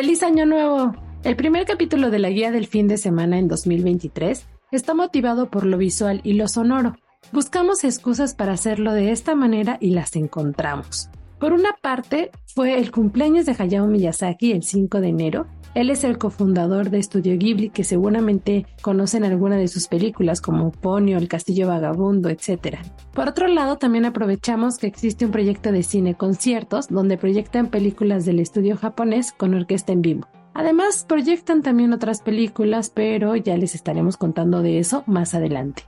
¡Feliz Año Nuevo! El primer capítulo de la guía del fin de semana en 2023 está motivado por lo visual y lo sonoro. Buscamos excusas para hacerlo de esta manera y las encontramos. Por una parte, fue el cumpleaños de Hayao Miyazaki el 5 de enero. Él es el cofundador de Estudio Ghibli, que seguramente conocen alguna de sus películas como Ponyo, El Castillo Vagabundo, etc. Por otro lado, también aprovechamos que existe un proyecto de cine conciertos donde proyectan películas del estudio japonés con orquesta en vivo. Además, proyectan también otras películas, pero ya les estaremos contando de eso más adelante.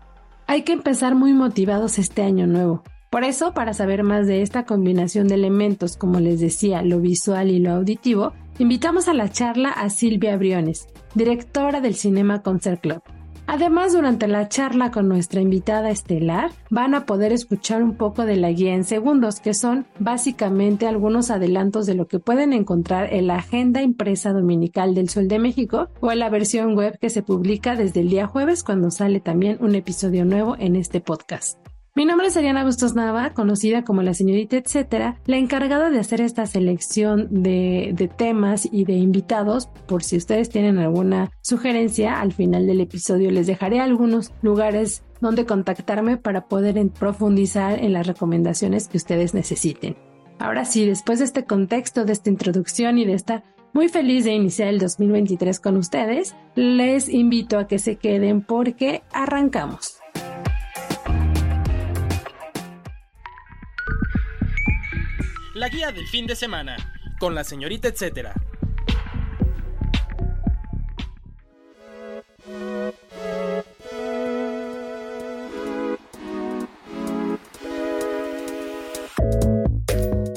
Hay que empezar muy motivados este año nuevo. Por eso, para saber más de esta combinación de elementos, como les decía, lo visual y lo auditivo, invitamos a la charla a Silvia Briones, directora del Cinema Concert Club. Además, durante la charla con nuestra invitada estelar, van a poder escuchar un poco de la guía en segundos, que son básicamente algunos adelantos de lo que pueden encontrar en la agenda impresa dominical del Sol de México o en la versión web que se publica desde el día jueves cuando sale también un episodio nuevo en este podcast. Mi nombre es Ariana Bustos Nava, conocida como la señorita etcétera, la encargada de hacer esta selección de, de, temas y de invitados. Por si ustedes tienen alguna sugerencia, al final del episodio les dejaré algunos lugares donde contactarme para poder profundizar en las recomendaciones que ustedes necesiten. Ahora sí, después de este contexto, de esta introducción y de estar muy feliz de iniciar el 2023 con ustedes, les invito a que se queden porque arrancamos. La guía del fin de semana, con la señorita etcétera.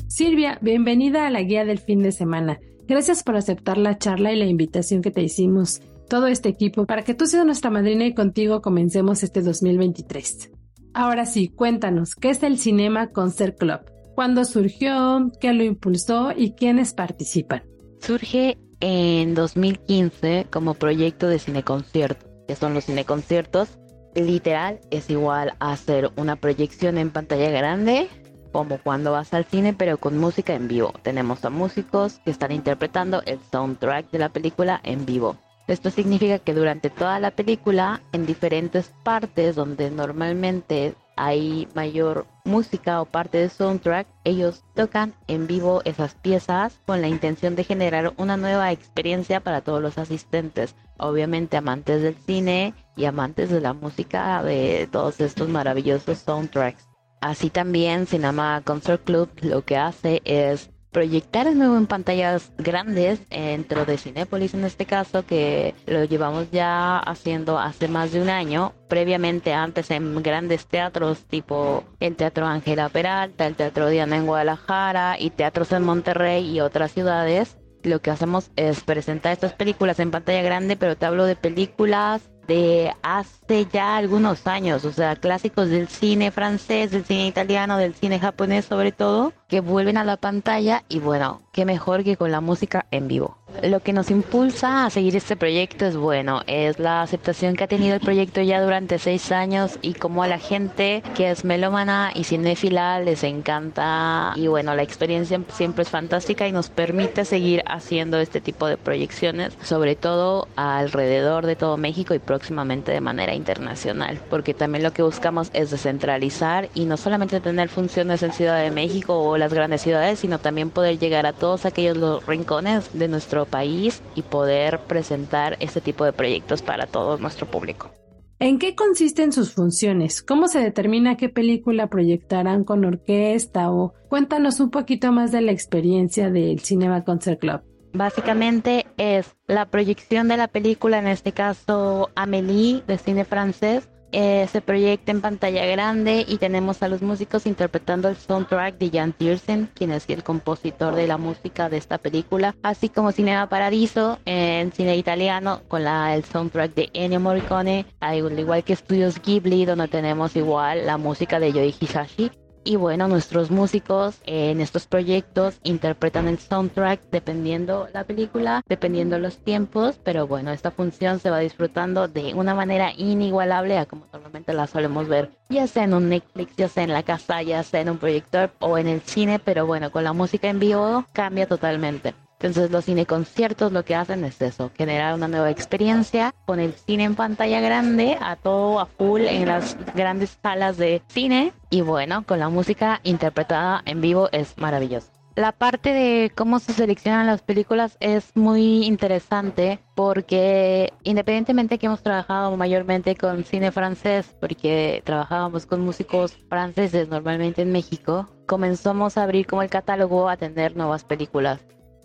Silvia, bienvenida a la guía del fin de semana. Gracias por aceptar la charla y la invitación que te hicimos todo este equipo para que tú seas nuestra madrina y contigo comencemos este 2023. Ahora sí, cuéntanos, ¿qué es el Cinema Concert Club? ¿Cuándo surgió? ¿Qué lo impulsó? ¿Y quiénes participan? Surge en 2015 como proyecto de cineconcierto, que son los cineconciertos. Literal es igual a hacer una proyección en pantalla grande, como cuando vas al cine, pero con música en vivo. Tenemos a músicos que están interpretando el soundtrack de la película en vivo. Esto significa que durante toda la película, en diferentes partes donde normalmente hay mayor música o parte de soundtrack, ellos tocan en vivo esas piezas con la intención de generar una nueva experiencia para todos los asistentes. Obviamente amantes del cine y amantes de la música de todos estos maravillosos soundtracks. Así también Cinema Concert Club lo que hace es proyectar de nuevo en pantallas grandes dentro de Cinépolis en este caso que lo llevamos ya haciendo hace más de un año. Previamente antes en grandes teatros tipo el Teatro Ángela Peralta, el Teatro Diana en Guadalajara y teatros en Monterrey y otras ciudades lo que hacemos es presentar estas películas en pantalla grande pero te hablo de películas de hace ya algunos años, o sea, clásicos del cine francés, del cine italiano, del cine japonés sobre todo, que vuelven a la pantalla y bueno, qué mejor que con la música en vivo. Lo que nos impulsa a seguir este proyecto es bueno, es la aceptación que ha tenido el proyecto ya durante seis años y como a la gente que es melómana y cinéfila les encanta y bueno, la experiencia siempre es fantástica y nos permite seguir haciendo este tipo de proyecciones, sobre todo alrededor de todo México y próximamente de manera internacional, porque también lo que buscamos es descentralizar y no solamente tener funciones en Ciudad de México o las grandes ciudades, sino también poder llegar a todos aquellos los rincones de nuestro país y poder presentar este tipo de proyectos para todo nuestro público. ¿En qué consisten sus funciones? ¿Cómo se determina qué película proyectarán con orquesta? O cuéntanos un poquito más de la experiencia del Cinema Concert Club. Básicamente es la proyección de la película, en este caso Amélie de cine francés, eh, se proyecta en pantalla grande y tenemos a los músicos interpretando el soundtrack de Jan Tiersen, quien es el compositor de la música de esta película, así como Cinema Paradiso en cine italiano con la, el soundtrack de Ennio Morricone, al igual que Studios Ghibli, donde tenemos igual la música de Yoi Hisashi y bueno, nuestros músicos en estos proyectos interpretan el soundtrack dependiendo la película, dependiendo los tiempos, pero bueno, esta función se va disfrutando de una manera inigualable a como normalmente la solemos ver, ya sea en un Netflix, ya sea en la casa, ya sea en un proyector o en el cine, pero bueno, con la música en vivo cambia totalmente. Entonces los cineconciertos lo que hacen es eso, generar una nueva experiencia con el cine en pantalla grande, a todo a full en las grandes salas de cine y bueno, con la música interpretada en vivo es maravilloso. La parte de cómo se seleccionan las películas es muy interesante porque independientemente que hemos trabajado mayormente con cine francés, porque trabajábamos con músicos franceses normalmente en México, comenzamos a abrir como el catálogo a tener nuevas películas.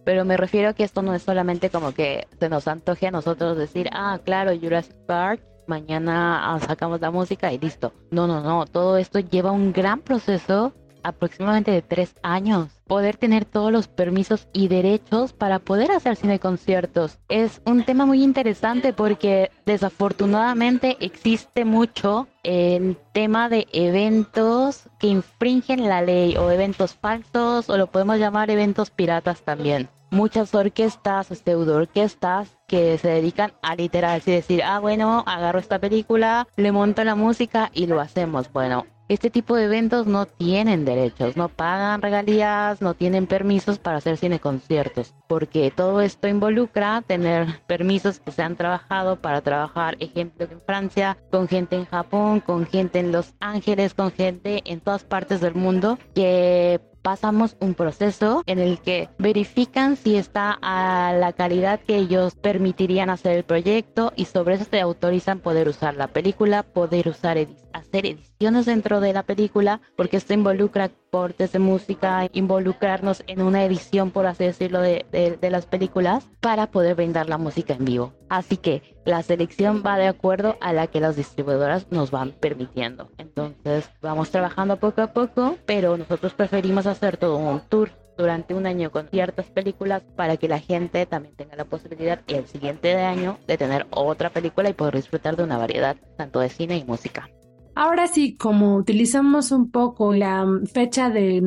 Pero me refiero a que esto no es solamente como que se nos antoje a nosotros decir, ah, claro, Jurassic Park, mañana ah, sacamos la música y listo. No, no, no, todo esto lleva un gran proceso aproximadamente de tres años. Poder tener todos los permisos y derechos para poder hacer cine conciertos es un tema muy interesante porque desafortunadamente existe mucho el tema de eventos que infringen la ley o eventos falsos o lo podemos llamar eventos piratas también muchas orquestas pseudo orquestas que se dedican a literal, así decir, ah, bueno, agarro esta película, le monto la música y lo hacemos. Bueno, este tipo de eventos no tienen derechos, no pagan regalías, no tienen permisos para hacer cine conciertos, porque todo esto involucra tener permisos que se han trabajado para trabajar, ejemplo, en Francia, con gente en Japón, con gente en Los Ángeles, con gente en todas partes del mundo que pasamos un proceso en el que verifican si está a la calidad que ellos permitirían hacer el proyecto y sobre eso te autorizan poder usar la película, poder usar hacer ediciones dentro de la película, porque esto involucra cortes de música, involucrarnos en una edición, por así decirlo, de, de, las películas para poder brindar la música en vivo. Así que la selección va de acuerdo a la que las distribuidoras nos van permitiendo. Entonces vamos trabajando poco a poco, pero nosotros preferimos hacer todo un tour durante un año con ciertas películas para que la gente también tenga la posibilidad el siguiente año de tener otra película y poder disfrutar de una variedad tanto de cine y música. Ahora sí, como utilizamos un poco la fecha del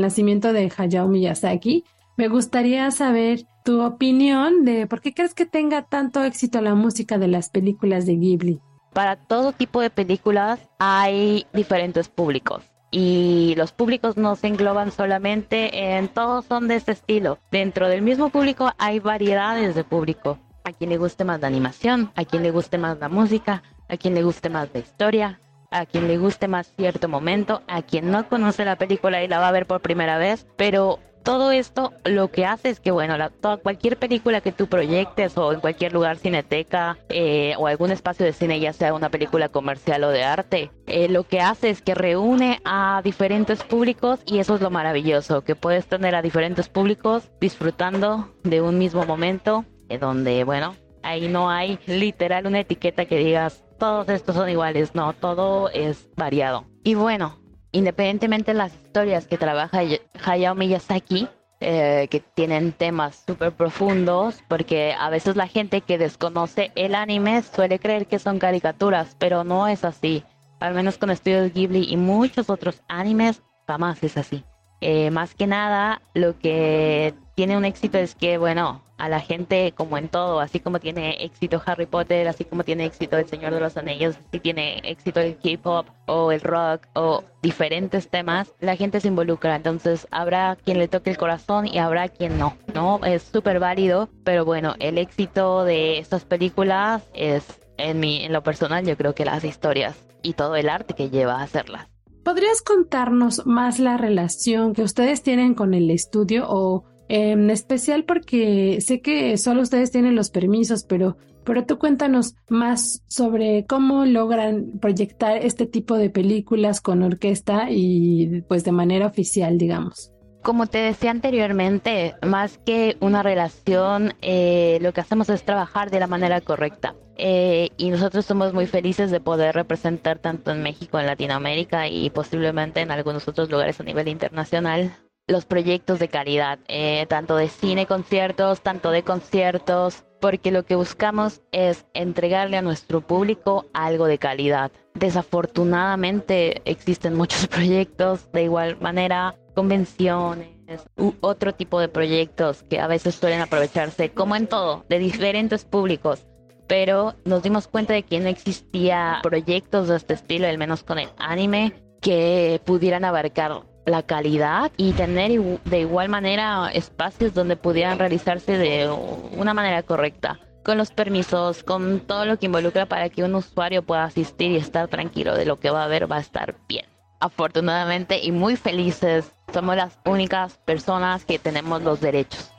nacimiento de Hayao Miyazaki, me gustaría saber tu opinión de por qué crees que tenga tanto éxito la música de las películas de Ghibli. Para todo tipo de películas hay diferentes públicos y los públicos no se engloban solamente en todos son de este estilo. Dentro del mismo público hay variedades de público. A quien le guste más la animación, a quien le guste más la música, a quien le guste más la historia, a quien le guste más cierto momento, a quien no conoce la película y la va a ver por primera vez, pero todo esto lo que hace es que, bueno, la, toda, cualquier película que tú proyectes o en cualquier lugar, cineteca eh, o algún espacio de cine, ya sea una película comercial o de arte, eh, lo que hace es que reúne a diferentes públicos y eso es lo maravilloso, que puedes tener a diferentes públicos disfrutando de un mismo momento, eh, donde, bueno, ahí no hay literal una etiqueta que digas todos estos son iguales, no, todo es variado. Y bueno, independientemente de las historias que trabaja Hayao Miyazaki, eh, que tienen temas súper profundos, porque a veces la gente que desconoce el anime suele creer que son caricaturas, pero no es así. Al menos con Studios Ghibli y muchos otros animes, jamás es así. Eh, más que nada, lo que tiene un éxito es que, bueno, a la gente como en todo, así como tiene éxito Harry Potter, así como tiene éxito El Señor de los Anillos, así tiene éxito el K-pop o el rock o diferentes temas, la gente se involucra. Entonces habrá quien le toque el corazón y habrá quien no, ¿no? Es súper válido, pero bueno, el éxito de estas películas es, en, mi, en lo personal, yo creo que las historias y todo el arte que lleva a hacerlas. ¿Podrías contarnos más la relación que ustedes tienen con el estudio o en especial porque sé que solo ustedes tienen los permisos, pero, pero tú cuéntanos más sobre cómo logran proyectar este tipo de películas con orquesta y pues de manera oficial, digamos. Como te decía anteriormente, más que una relación, eh, lo que hacemos es trabajar de la manera correcta. Eh, y nosotros somos muy felices de poder representar tanto en México, en Latinoamérica y posiblemente en algunos otros lugares a nivel internacional los proyectos de calidad, eh, tanto de cine, conciertos, tanto de conciertos, porque lo que buscamos es entregarle a nuestro público algo de calidad. Desafortunadamente existen muchos proyectos de igual manera, convenciones u otro tipo de proyectos que a veces suelen aprovecharse, como en todo, de diferentes públicos. Pero nos dimos cuenta de que no existía proyectos de este estilo, al menos con el anime, que pudieran abarcar la calidad y tener de igual manera espacios donde pudieran realizarse de una manera correcta, con los permisos, con todo lo que involucra para que un usuario pueda asistir y estar tranquilo de lo que va a ver va a estar bien. Afortunadamente y muy felices, somos las únicas personas que tenemos los derechos.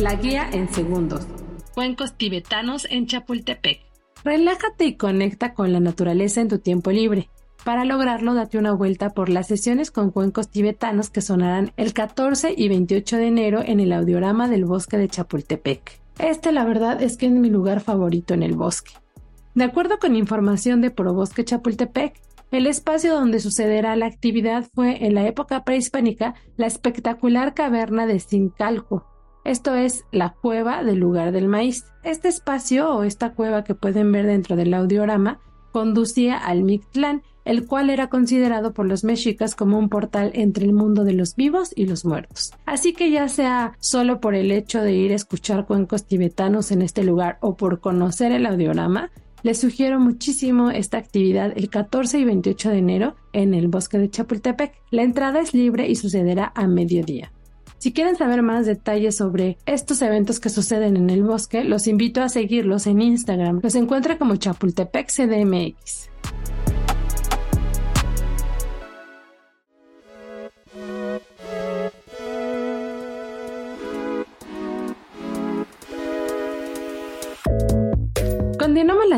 La guía en segundos cuencos tibetanos en Chapultepec. Relájate y conecta con la naturaleza en tu tiempo libre. Para lograrlo, date una vuelta por las sesiones con cuencos tibetanos que sonarán el 14 y 28 de enero en el audiorama del bosque de Chapultepec. Este, la verdad, es que es mi lugar favorito en el bosque. De acuerdo con información de Bosque Chapultepec, el espacio donde sucederá la actividad fue en la época prehispánica la espectacular caverna de Sincalco, esto es la cueva del lugar del maíz. Este espacio o esta cueva que pueden ver dentro del audiorama conducía al Mictlán, el cual era considerado por los mexicas como un portal entre el mundo de los vivos y los muertos. Así que ya sea solo por el hecho de ir a escuchar cuencos tibetanos en este lugar o por conocer el audiorama, les sugiero muchísimo esta actividad el 14 y 28 de enero en el bosque de Chapultepec. La entrada es libre y sucederá a mediodía. Si quieren saber más detalles sobre estos eventos que suceden en el bosque, los invito a seguirlos en Instagram. Los encuentra como Chapultepec CDMX.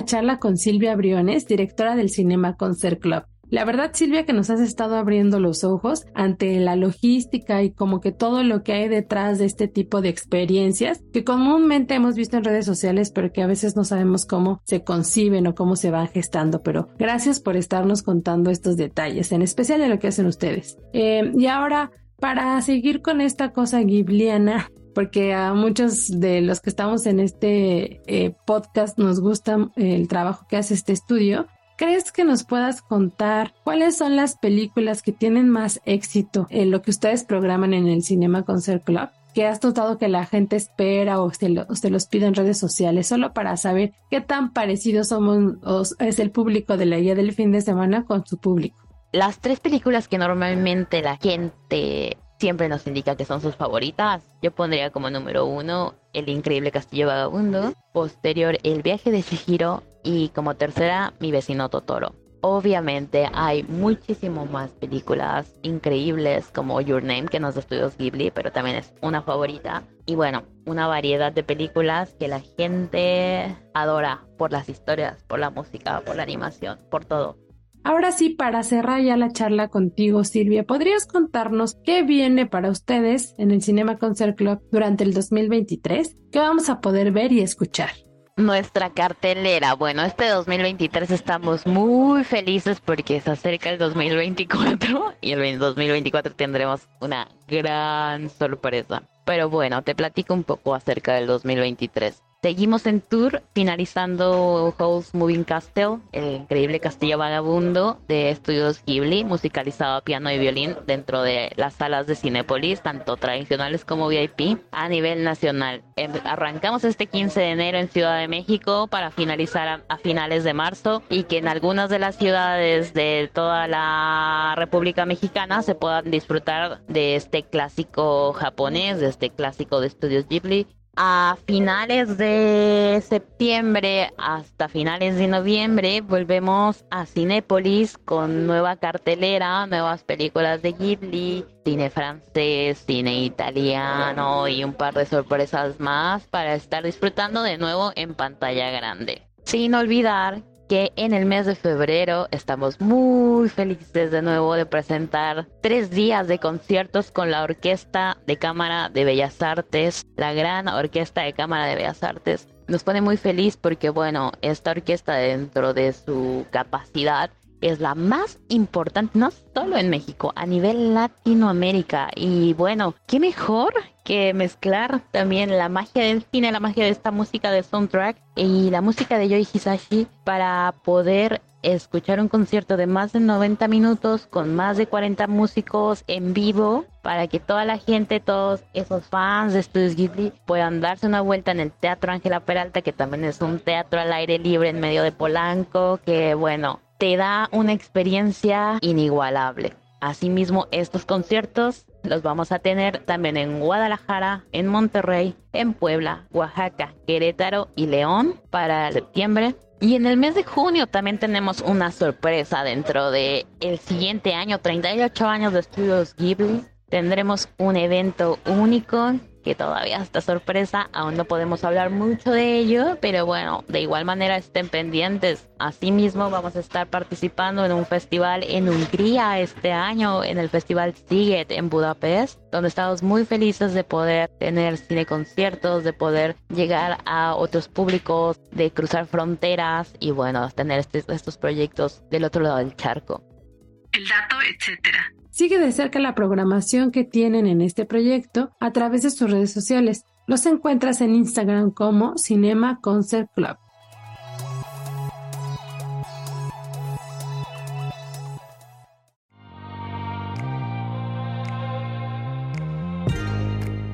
Charla con Silvia Briones, directora del Cinema Concert Club. La verdad, Silvia, que nos has estado abriendo los ojos ante la logística y como que todo lo que hay detrás de este tipo de experiencias que comúnmente hemos visto en redes sociales, pero que a veces no sabemos cómo se conciben o cómo se van gestando. Pero gracias por estarnos contando estos detalles, en especial de lo que hacen ustedes. Eh, y ahora, para seguir con esta cosa gibliana, porque a muchos de los que estamos en este eh, podcast nos gusta el trabajo que hace este estudio. ¿Crees que nos puedas contar cuáles son las películas que tienen más éxito en lo que ustedes programan en el Cinema Concert Club? que has notado que la gente espera o se, los pide en redes sociales, solo para saber qué tan parecidos somos es el público de la guía del fin de semana con su público. Las tres películas que normalmente la gente siempre nos indica que son sus favoritas, yo pondría como número uno El Increíble Castillo Vagabundo, posterior El Viaje de Shihiro y como tercera, Mi vecino Totoro. Obviamente hay muchísimo más películas increíbles como Your Name, que no es estudios Ghibli, pero también es una favorita. Y bueno, una variedad de películas que la gente adora por las historias, por la música, por la animación, por todo. Ahora sí, para cerrar ya la charla contigo, Silvia, ¿podrías contarnos qué viene para ustedes en el Cinema Concert Club durante el 2023? ¿Qué vamos a poder ver y escuchar? nuestra cartelera. Bueno, este 2023 estamos muy felices porque se acerca el 2024 y el 2024 tendremos una gran sorpresa. Pero bueno, te platico un poco acerca del 2023. Seguimos en tour, finalizando House Moving Castle, el increíble castillo vagabundo de estudios Ghibli, musicalizado a piano y violín dentro de las salas de Cinépolis, tanto tradicionales como VIP, a nivel nacional. Em, arrancamos este 15 de enero en Ciudad de México para finalizar a, finales de marzo y que en algunas de las ciudades de toda la República Mexicana se puedan disfrutar de este clásico japonés, de este clásico de estudios Ghibli a finales de septiembre hasta finales de noviembre volvemos a Cinépolis con nueva cartelera, nuevas películas de Ghibli, cine francés, cine italiano y un par de sorpresas más para estar disfrutando de nuevo en pantalla grande. Sin olvidar que en el mes de febrero estamos muy felices de nuevo de presentar tres días de conciertos con la Orquesta de Cámara de Bellas Artes, la gran Orquesta de Cámara de Bellas Artes. Nos pone muy feliz porque, bueno, esta orquesta dentro de su capacidad es la más importante, no solo en México, a nivel Latinoamérica. Y bueno, qué mejor que mezclar también la magia del cine, la magia de esta música de soundtrack y la música de Yoi Hisashi para poder escuchar un concierto de más de 90 minutos con más de 40 músicos en vivo para que toda la gente, todos esos fans de Studios Ghibli puedan darse una vuelta en el Teatro Ángela Peralta, que también es un teatro al aire libre en medio de Polanco, que bueno, te da una experiencia inigualable. Asimismo, estos conciertos los vamos a tener también en Guadalajara, en Monterrey, en Puebla, Oaxaca, Querétaro y León para septiembre. Y en el mes de junio también tenemos una sorpresa dentro de el siguiente año, 38 años de Estudios Ghibli. Tendremos un evento único que todavía está sorpresa, aún no podemos hablar mucho de ello, pero bueno, de igual manera estén pendientes. Asimismo, vamos a estar participando en un festival en Hungría este año, en el Festival Siget en Budapest, donde estamos muy felices de poder tener cine conciertos, de poder llegar a otros públicos, de cruzar fronteras y bueno, tener este, estos proyectos del otro lado del charco. El dato, etcétera. Sigue de cerca la programación que tienen en este proyecto a través de sus redes sociales. Los encuentras en Instagram como Cinema Concert Club.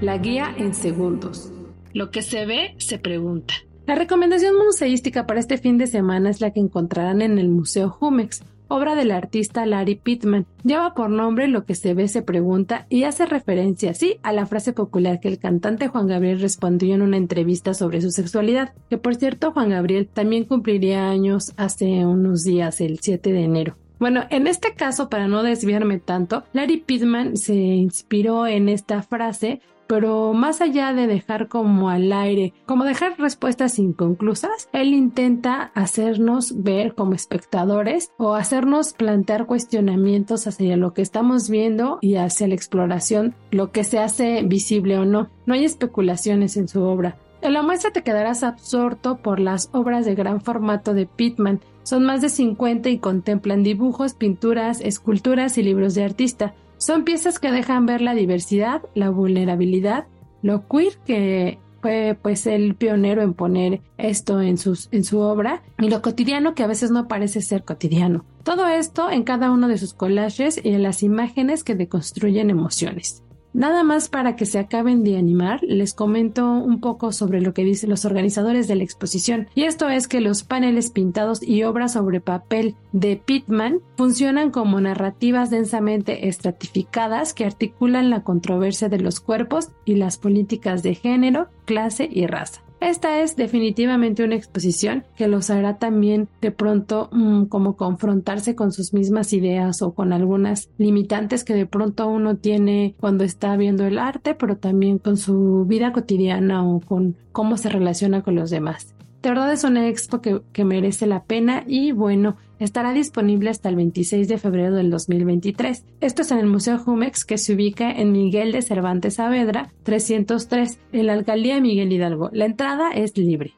La guía en segundos. Lo que se ve, se pregunta. La recomendación museística para este fin de semana es la que encontrarán en el Museo Jumex, obra del artista Larry Pittman. Lleva por nombre Lo que se ve se pregunta y hace referencia así a la frase popular que el cantante Juan Gabriel respondió en una entrevista sobre su sexualidad, que por cierto Juan Gabriel también cumpliría años hace unos días, el 7 de enero. Bueno, en este caso, para no desviarme tanto, Larry Pittman se inspiró en esta frase pero más allá de dejar como al aire, como dejar respuestas inconclusas, él intenta hacernos ver como espectadores o hacernos plantear cuestionamientos hacia lo que estamos viendo y hacia la exploración, lo que se hace visible o no. No hay especulaciones en su obra. En la muestra te quedarás absorto por las obras de gran formato de Pittman. Son más de 50 y contemplan dibujos, pinturas, esculturas y libros de artista. Son piezas que dejan ver la diversidad, la vulnerabilidad, lo queer que fue pues el pionero en poner esto en, sus, en su obra y lo cotidiano que a veces no parece ser cotidiano. Todo esto en cada uno de sus collages y en las imágenes que deconstruyen emociones. Nada más para que se acaben de animar, les comento un poco sobre lo que dicen los organizadores de la exposición, y esto es que los paneles pintados y obras sobre papel de Pittman funcionan como narrativas densamente estratificadas que articulan la controversia de los cuerpos y las políticas de género, clase y raza. Esta es definitivamente una exposición que los hará también de pronto mm, como confrontarse con sus mismas ideas o con algunas limitantes que de pronto uno tiene cuando está viendo el arte, pero también con su vida cotidiana o con cómo se relaciona con los demás. De verdad es una expo que, que merece la pena y bueno, estará disponible hasta el 26 de febrero del 2023. Esto es en el Museo Jumex que se ubica en Miguel de Cervantes Saavedra 303 en la alcaldía Miguel Hidalgo. La entrada es libre.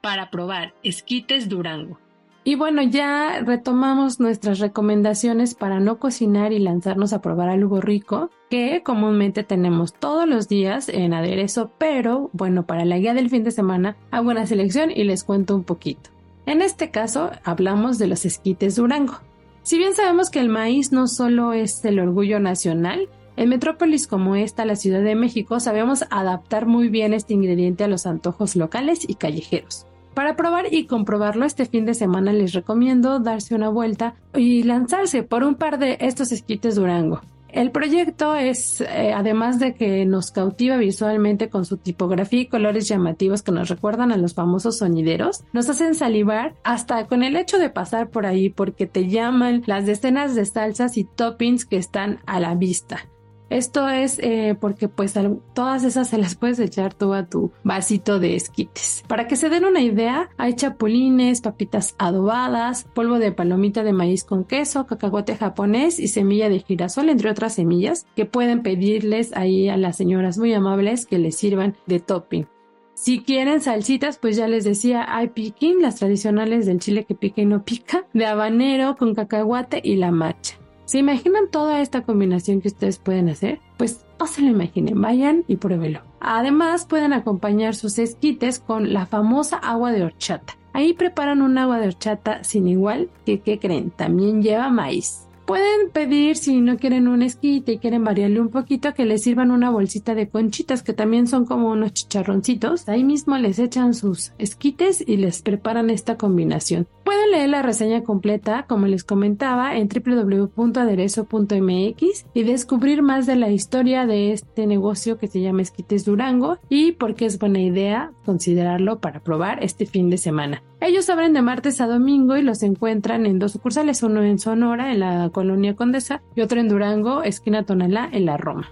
Para probar esquites Durango. Y bueno, ya retomamos nuestras recomendaciones para no cocinar y lanzarnos a probar algo rico, que comúnmente tenemos todos los días en aderezo, pero bueno, para la guía del fin de semana hago una selección y les cuento un poquito. En este caso, hablamos de los esquites Durango. Si bien sabemos que el maíz no solo es el orgullo nacional, en metrópolis como esta, la Ciudad de México, sabemos adaptar muy bien este ingrediente a los antojos locales y callejeros. Para probar y comprobarlo este fin de semana les recomiendo darse una vuelta y lanzarse por un par de estos esquites Durango. El proyecto es, eh, además de que nos cautiva visualmente con su tipografía y colores llamativos que nos recuerdan a los famosos sonideros, nos hacen salivar hasta con el hecho de pasar por ahí porque te llaman las decenas de salsas y toppings que están a la vista. Esto es eh, porque pues todas esas se las puedes echar tú a tu vasito de esquites. Para que se den una idea, hay chapulines, papitas adobadas, polvo de palomita de maíz con queso, cacahuate japonés y semilla de girasol, entre otras semillas, que pueden pedirles ahí a las señoras muy amables que les sirvan de topping. Si quieren salsitas, pues ya les decía, hay piquín, las tradicionales del chile que pica y no pica, de habanero con cacahuate y la macha. ¿Se imaginan toda esta combinación que ustedes pueden hacer? Pues no se lo imaginen, vayan y pruébelo. Además, pueden acompañar sus esquites con la famosa agua de horchata. Ahí preparan un agua de horchata sin igual que, ¿qué creen? También lleva maíz. Pueden pedir, si no quieren un esquite y quieren variarle un poquito, que les sirvan una bolsita de conchitas, que también son como unos chicharroncitos. Ahí mismo les echan sus esquites y les preparan esta combinación. Pueden leer la reseña completa, como les comentaba, en www.aderezo.mx y descubrir más de la historia de este negocio que se llama Esquites Durango y por qué es buena idea considerarlo para probar este fin de semana. Ellos abren de martes a domingo y los encuentran en dos sucursales, uno en Sonora, en la colonia Condesa, y otro en Durango, esquina Tonalá, en la Roma.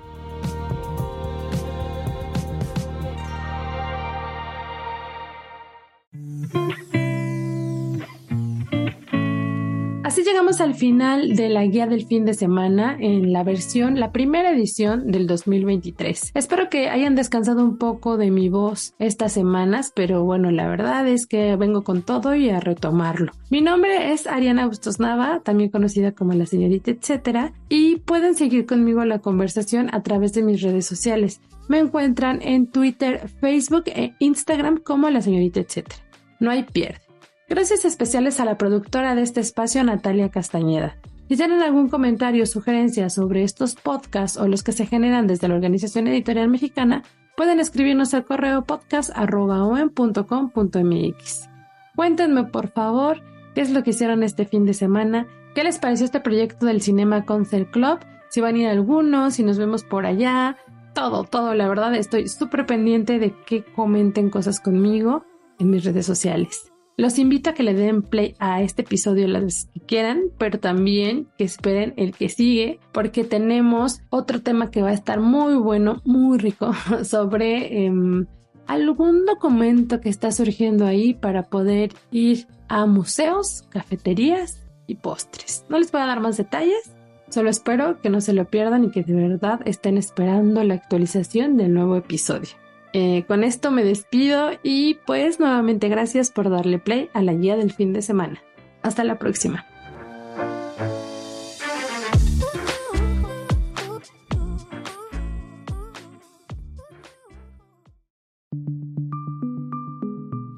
Llegamos al final de la guía del fin de semana en la versión, la primera edición del 2023. Espero que hayan descansado un poco de mi voz estas semanas, pero bueno, la verdad es que vengo con todo y a retomarlo. Mi nombre es Ariana Bustos Nava, también conocida como la señorita etcétera, y pueden seguir conmigo la conversación a través de mis redes sociales. Me encuentran en Twitter, Facebook e Instagram como la señorita etcétera. No hay pierde. Gracias especiales a la productora de este espacio, Natalia Castañeda. Si tienen algún comentario o sugerencia sobre estos podcasts o los que se generan desde la Organización Editorial Mexicana, pueden escribirnos al correo podcast.com.mx. Cuéntenme, por favor, qué es lo que hicieron este fin de semana, qué les pareció este proyecto del Cinema Concert Club, si van a ir algunos, si nos vemos por allá, todo, todo, la verdad estoy súper pendiente de que comenten cosas conmigo en mis redes sociales. Los invito a que le den play a este episodio las veces que quieran, pero también que esperen el que sigue, porque tenemos otro tema que va a estar muy bueno, muy rico, sobre em, algún documento que está surgiendo ahí para poder ir a museos, cafeterías y postres. No les voy a dar más detalles, solo espero que no se lo pierdan y que de verdad estén esperando la actualización del nuevo episodio. Eh, con esto me despido y pues nuevamente gracias por darle play a la guía del fin de semana. Hasta la próxima.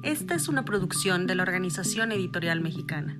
Esta es una producción de la Organización Editorial Mexicana.